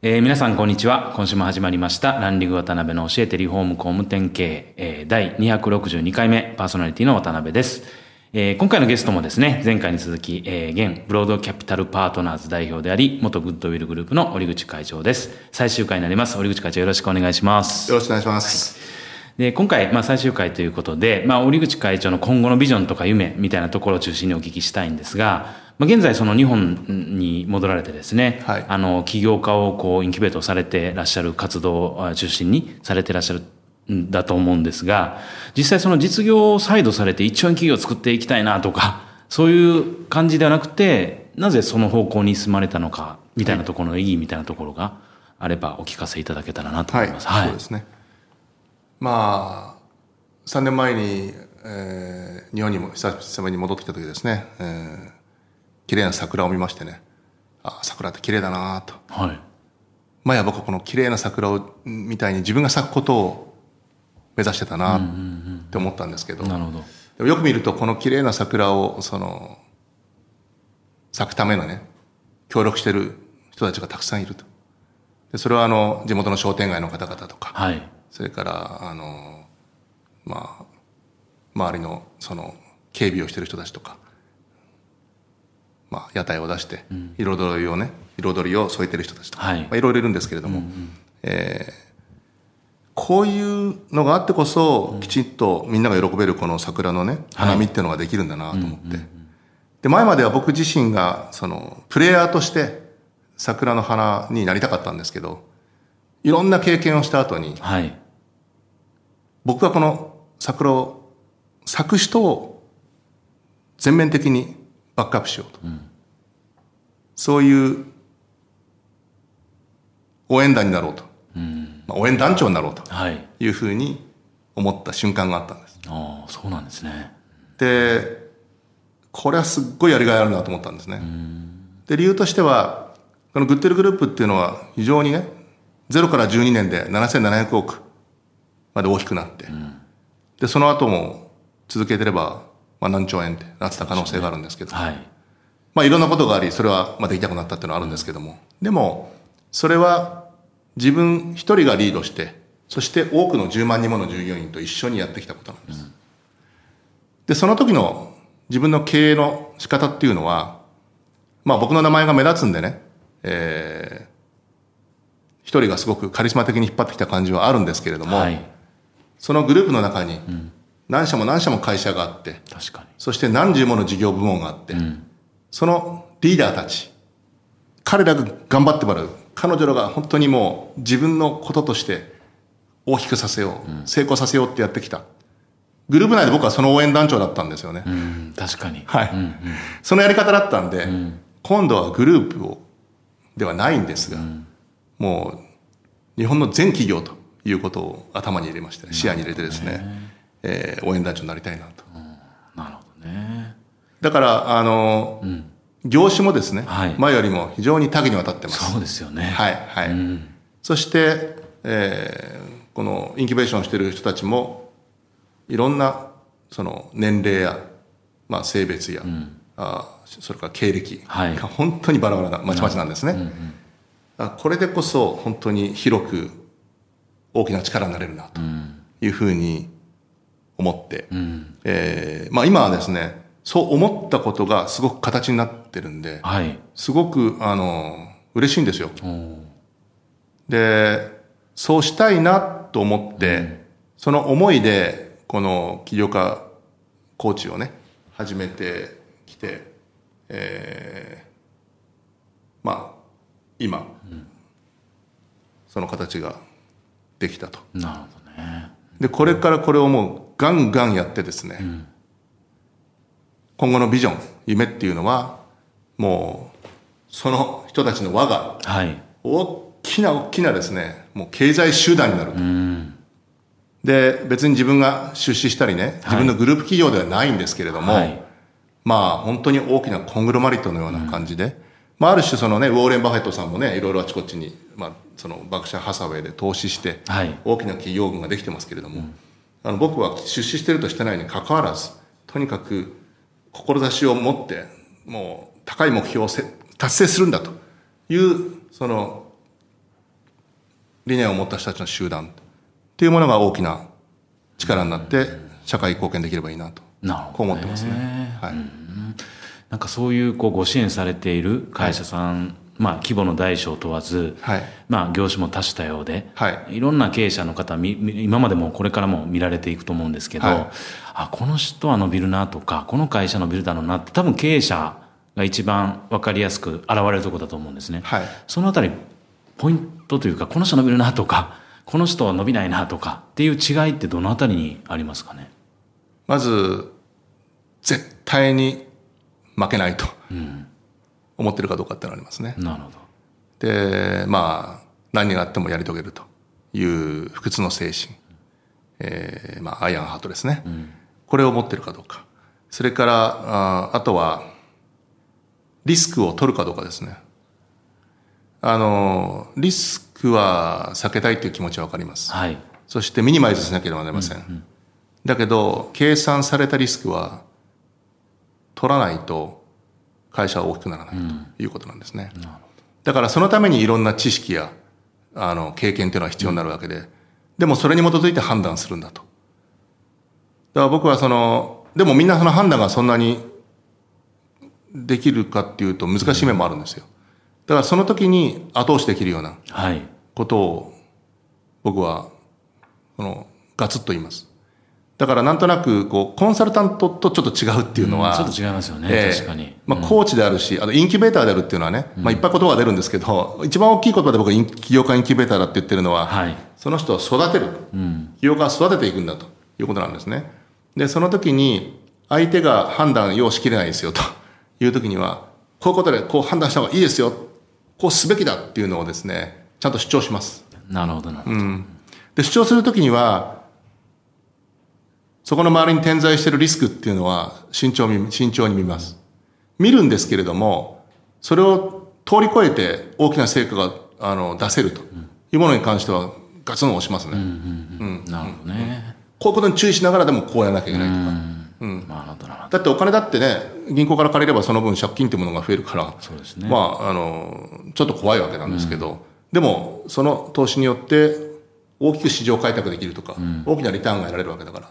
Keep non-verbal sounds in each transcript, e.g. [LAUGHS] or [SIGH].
えー皆さんこんにちは。今週も始まりました。ランディング渡辺の教えてリフォーム工務店経営、えー第262回目パーソナリティの渡辺です。えー今回のゲストもですね、前回に続き、えー現ブロードキャピタルパートナーズ代表であり、元グッドウィルグループの折口会長です。最終回になります。折口会長よろしくお願いします。よろしくお願いします。で、今回、まあ最終回ということで、まあ折口会長の今後のビジョンとか夢みたいなところを中心にお聞きしたいんですが、まあ現在その日本に戻られてですね、はいあの、起業家をこうインキュベートされてらっしゃる活動を中心にされてらっしゃるんだと思うんですが、実際その実業を再度されて一兆円企業を作っていきたいなとか、そういう感じではなくて、なぜその方向に進まれたのか、みたいなところの意義みたいなところがあればお聞かせいただけたらなとはい、思います。そうですね。まあ、3年前に、えー日本にも久々に戻ってきた時ですね、えー綺麗な桜を見ましてね、あ桜って綺麗だなと。はい。前は僕はこの綺麗な桜をみたいに自分が咲くことを目指してたなって思ったんですけど、なるほど。でもよく見るとこの綺麗な桜をその咲くためのね協力してる人たちがたくさんいるとでそれはあの地元の商店街の方々とかはい。それからあのまあ周りのその警備をしてる人たちとかまあ屋台を出して彩りをね彩りを添えてる人たちとか、はい。まあ、いろいろいるんですけれども、えーこういうのがあってこそ、きちっとみんなが喜べるこの桜のね、花見っていうのができるんだなと思って。で、前までは僕自身が、その、プレイヤーとして桜の花になりたかったんですけど、いろんな経験をした後に、はい。僕はこの桜を咲く人を全面的にバックアップしようと。そういう応援団になろうと。まあ応援団長になろうとはい。いうふうに思った瞬間があったんです。ああ、そうなんですね。で、これはすっごいやりがいあるなと思ったんですね。で、理由としては、このグッテルグループっていうのは非常にね、0から12年で7700億まで大きくなって、で、その後も続けてれば、まあ何兆円ってなってた可能性があるんですけど、はい。まあいろんなことがあり、それはまあできなくなったっていうのはあるんですけども、でも、それは自分一人がリードして、そして多くの10万人もの従業員と一緒にやってきたことなんです。で、その時の自分の経営の仕方っていうのは、まあ僕の名前が目立つんでね、えー一人がすごくカリスマ的に引っ張ってきた感じはあるんですけれども、はい。そのグループの中に何社も何社も会社があって、確かに。そして何十もの事業部門があって、そのリーダーたち、彼らが頑張ってもらう。彼女らが本当にもう自分のこととして大きくさせよう、成功させようってやってきた。グループ内で僕はその応援団長だったんですよね。うん、確かに。はい、そのやり方だったんで、今度はグループを、ではないんですが、もう日本の全企業ということを頭に入れまして、視野に入れてですね、えー応援団長になりたいなと。なるほどね。だから、あの、業種もですね、はい前よりも非常に多岐にわたってます。そうですよね。はい、はい。そして、えーこのインキュベーションしている人たちも、いろんな、その年齢や、まあ性別や、あーそれから経歴はいが本当にバラバラな、まちまちなんですね。あこれでこそ本当に広く大きな力になれるなというふうに思って、えーまあ今はですね、そう思ったことがすごく形になってるんで、はい。すごく、あの、嬉しいんですよ。で、そうしたいなと思って、その思いで、この起業家コーチをね、始めてきて、えーまあ、今、その形ができたと。なるほどね。で、これからこれをもうガンガンやってですね、今後のビジョン、夢っていうのは、もう、その人たちの輪がはい。大ききな大きなですね、もう経済集団になる。と。で、別に自分が出資したりね、自分のグループ企業ではないんですけれども、はい。まあ本当に大きなコングロマリットのような感じで、まあある種そのね、ウォーレン・バフェットさんもね、いろいろあちこちに、まあそのバクシャー・ハサウェイで投資して、はい。大きな企業群ができてますけれども、あの僕は出資してるとしてないに関わらず、とにかく志を持って、もう高い目標をせ達成するんだという、その理念を持った人たちの集団っていうものが大きな力になって、社会貢献できればいいなと。なるほど、こう思ってますね。はい。なんかそういうこうご支援されている会社さん、まあ規模の大小問わず、はい。まあ業種も多種多様で、はい。ろんな経営者の方今までもこれからも見られていくと思うんですけど、はい。あ、この人は伸びるなとか、この会社伸びるだろうなって多分経営者が一番わかりやすく現れるところだと思うんですね。はい。そのあたり、ポイントというか、この人伸びるなとか、この人は伸びないなとかっていう違いってどのあたりにありますかね？まず、絶対に負けないと思ってるかどうかってのがありますね。なるほど。で、まあ、何があってもやり遂げるという不屈の精神。えーまあ、アイアンハートですね。これを持ってるかどうか。それから、ああとは、リスクを取るかどうかですね。あの、リスクは避けたいという気持ちはわかります。はい。そしてミニマイズしなければなりません。だけど、計算されたリスクは取らないと会社は大きくならないということなんですね。だからそのためにいろんな知識やあの経験というのは必要になるわけで、でもそれに基づいて判断するんだと。だから僕はその、でもみんなその判断がそんなにできるかっていうと難しい面もあるんですよ。だからその時に後押しできるようなはい。ことを僕はこのガツッと言います。だからなんとなくこうコンサルタントとちょっと違うっていうのは、うんちょっと違いますよねええ確かにまあコーチであるし、あとインキュベーターであるっていうのはね、まあいっぱい言葉が出るんですけど、一番大きい言葉で僕は起業家インキュベーターだって言ってるのは、はいその人を育てる。起業家を育てていくんだということなんですね。で、その時に相手が判断要しきれないですよと [LAUGHS] いう時には、こういうことでこう判断した方がいいですよ。こうすべきだっていうのをですね、ちゃんと主張します。なるほどなるほど。で、主張するときには、そこの周りに点在しているリスクっていうのは慎重に、慎重に見ます。見るんですけれども、それを通り越えて大きな成果があの出せるというものに関してはガツン押しますね。なるほどね。こういうことに注意しながらでもこうやらなきゃいけないとか。なるほどなるほど。だってお金だってね、銀行から借りればその分借金っていうものが増えるから、そうですね。まあ、あの、ちょっと怖いわけなんですけど、でも、その投資によって大きく市場開拓できるとか、大きなリターンが得られるわけだから、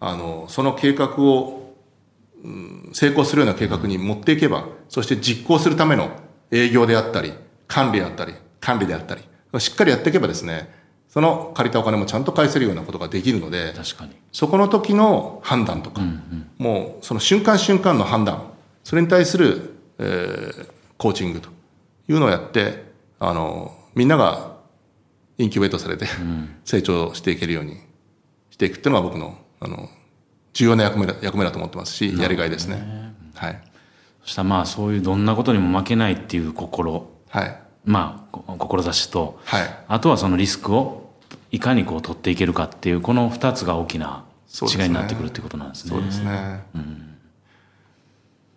あの、その計画を、うん成功するような計画に持っていけば、そして実行するための営業であったり、管理であったり、管理であったり、しっかりやっていけばですね、その借りたお金もちゃんと返せるようなことができるので、確かに。そこの時の判断とか、もうその瞬間瞬間の判断、それに対する、えーコーチングというのをやって、あの、みんながインキュベートされて、成長していけるようにしていくっていうのが僕の、あの、重要な役目だ役目だと思ってますし、やりがいですね。はい。そしたらまあそういうどんなことにも負けないっていう心、はい。まあこ志と、はい。あとはそのリスクをいかにこう取っていけるかっていうこの二つが大きな違いになってくるっていうことなんですね。そうですね。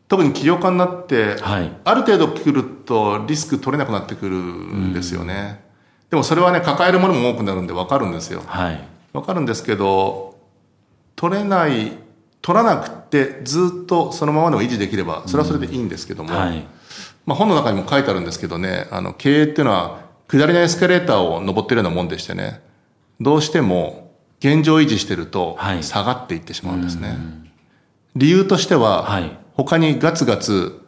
特に起業家になって、はいある程度来るとリスク取れなくなってくるんですよね。でもそれはね、抱えるものも多くなるんで分かるんですよ。はい。分かるんですけど、取れない、取らなくてずっとそのままでも維持できれば、それはそれでいいんですけども、はい。まあ本の中にも書いてあるんですけどね、あの経営っていうのは下りのエスカレーターを登ってるようなもんでしてね、どうしても現状維持してるとはい下がっていってしまうんですね。理由としては、はい他にガツガツ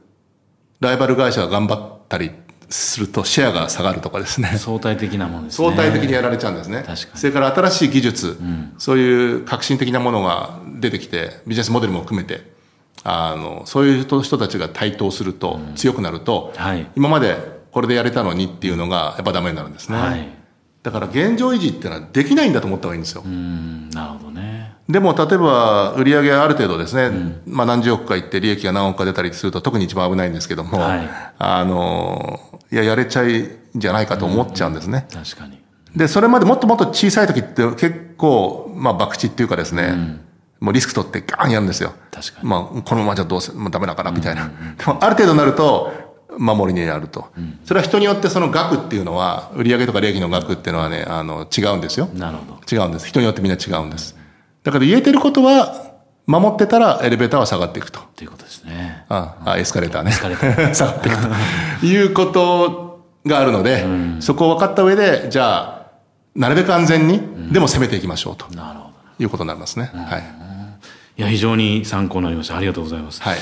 ライバル会社が頑張ったりするとシェアが下がるとかですね。相対的なものですね。相対的にやられちゃうんですね。それから新しい技術、そういう革新的なものが出てきて、ビジネスモデルも含めて、あの、そういう人人たちが台頭すると、強くなると、はい今までこれでやれたのにっていうのがやっぱダメになるんですね。はい。だから現状維持っていうのはできないんだと思った方がいいんですよ。うん、なるほどね。でも例えば売上がある程度ですね、まあ何十億かいって利益が何億か出たりすると特に一番危ないんですけども、はいあの、いや、やれちゃいんじゃないかと思っちゃうんですね。確かに。で、それまでもっともっと小さい時って結構、まあ、博打っていうかですね、もうリスク取ってガーンやるんですよ。確かにまあ、このままじゃどうせ、もうダメだから、みたいな。でも、ある程度になると、守りにやると。それは人によってその額っていうのは、売上とか利益の額っていうのはね、あの、違うんですよ。なるほど。違うんです。人によってみんな違うんです。だから言えてることは、守ってたらエレベーターは下がっていくと。ということですね。ああ、エスカレーターね。エスカレータ [LAUGHS] 下がっていくと。いうことがあるので、そこを分かった上で、じゃあ、なるべく安全に、でも攻めていきましょうとなるほど。いうことになりますね。はい。いや、非常に参考になりました。ありがとうございます。はい。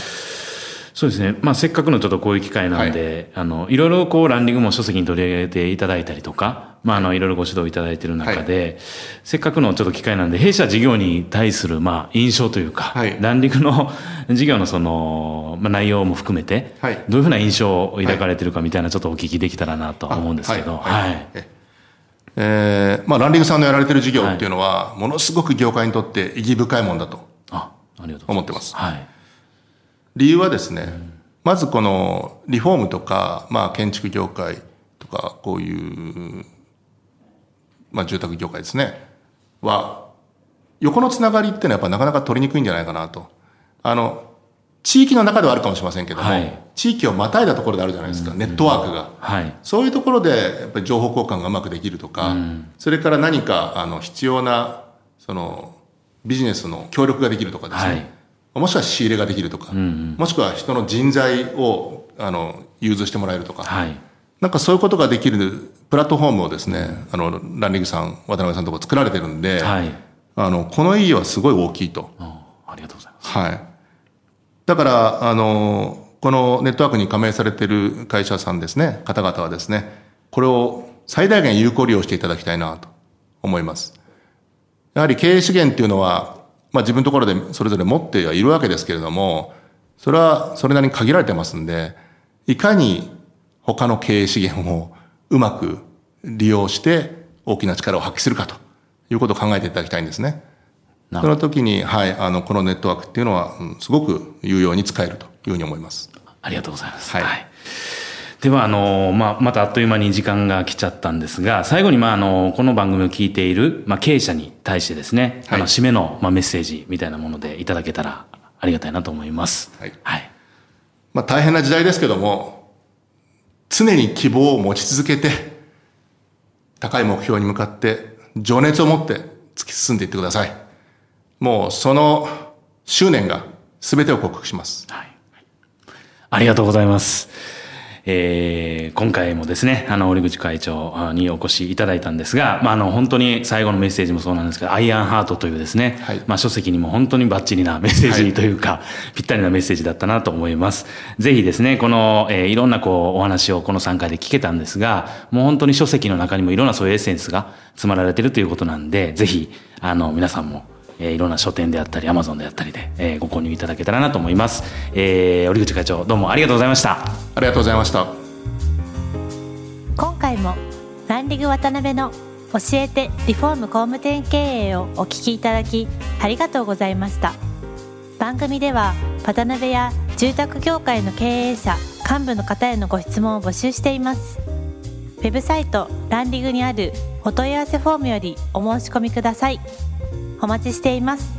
そうですね。まあ、せっかくのちょっとこういう機会なんで、あの、いろいろこう、ランディングも書籍に取り上げていただいたりとか、まあ、あの、いろいろご指導いただいている中で、せっかくのちょっと機会なんで、弊社事業に対する、まあ、印象というか、はいランディングの事業のその、まあ、内容も含めて、はいどういうふうな印象を抱かれてるかみたいな、ちょっとお聞きできたらなとは思うんですけど、あはいはい。えーまあ、ランディングさんのやられてる事業っていうのは、ものすごく業界にとって意義深いもんだとあ、ありがとうございます。思ってます。はい。理由はですね、まずこのリフォームとか、まあ、建築業界とか、こういう、まあ、住宅業界ですね、は、横のつながりっていうのはやっぱなかなか取りにくいんじゃないかなと。あの、地域の中ではあるかもしれませんけども、はい。地域をまたいだところであるじゃないですか、ネットワークが。はい。そういうところで、やっぱり情報交換がうまくできるとか、それから何か、あの、必要な、その、ビジネスの協力ができるとかですね、はい。もしくは仕入れができるとか、もしくは人の人材を、あの、融通してもらえるとか、はい。なんかそういうことができるプラットフォームをですね、あの、ランディングさん、渡辺さんのとこ作られてるんで、はい。あの、この意義はすごい大きいと。あありがとうございます。はい。だから、あの、このネットワークに加盟されている会社さんですね、方々はですね、これを最大限有効利用していただきたいなと思います。やはり経営資源っていうのは、まあ自分のところでそれぞれ持ってはいるわけですけれども、それはそれなりに限られてますんで、いかに他の経営資源をうまく利用して大きな力を発揮するかということを考えていただきたいんですね。なその時に、はい、あの、このネットワークっていうのは、うんすごく有用に使えるというふうに思います。ありがとうございます。はいでは、あの、まあ、またあっという間に時間が来ちゃったんですが、最後に、まあ、あの、この番組を聞いている、まあ、経営者に対してですね、あの、はい締めの、まあ、メッセージみたいなものでいただけたらありがたいなと思います。はいはい。まあ大変な時代ですけども、常に希望を持ち続けて、高い目標に向かって、情熱を持って突き進んでいってください。もうその執念が全てを克服します。はい。ありがとうございます。えー、今回もですね、あの、折口会長にお越しいただいたんですが、まあ、あの、本当に最後のメッセージもそうなんですけど、アイアンハートというですね、はいまあ、書籍にも本当にバッチリなメッセージというか、ぴったりなメッセージだったなと思います。ぜひですね、この、えーいろんなこう、お話をこの3回で聞けたんですが、もう本当に書籍の中にもいろんなそういうエッセンスが詰まられているということなんで、ぜひ、あの、皆さんも、えーいろんな書店であったり、アマゾンであったりで、えーご購入いただけたらなと思います。えー、折口会長、どうもありがとうございました。ありがとうございました。今回もランディング渡辺の教えてリフォーム工務店経営をお聞きいただきありがとうございました番組では渡辺や住宅業界の経営者幹部の方へのご質問を募集していますウェブサイトランディングにあるお問い合わせフォームよりお申し込みくださいお待ちしています。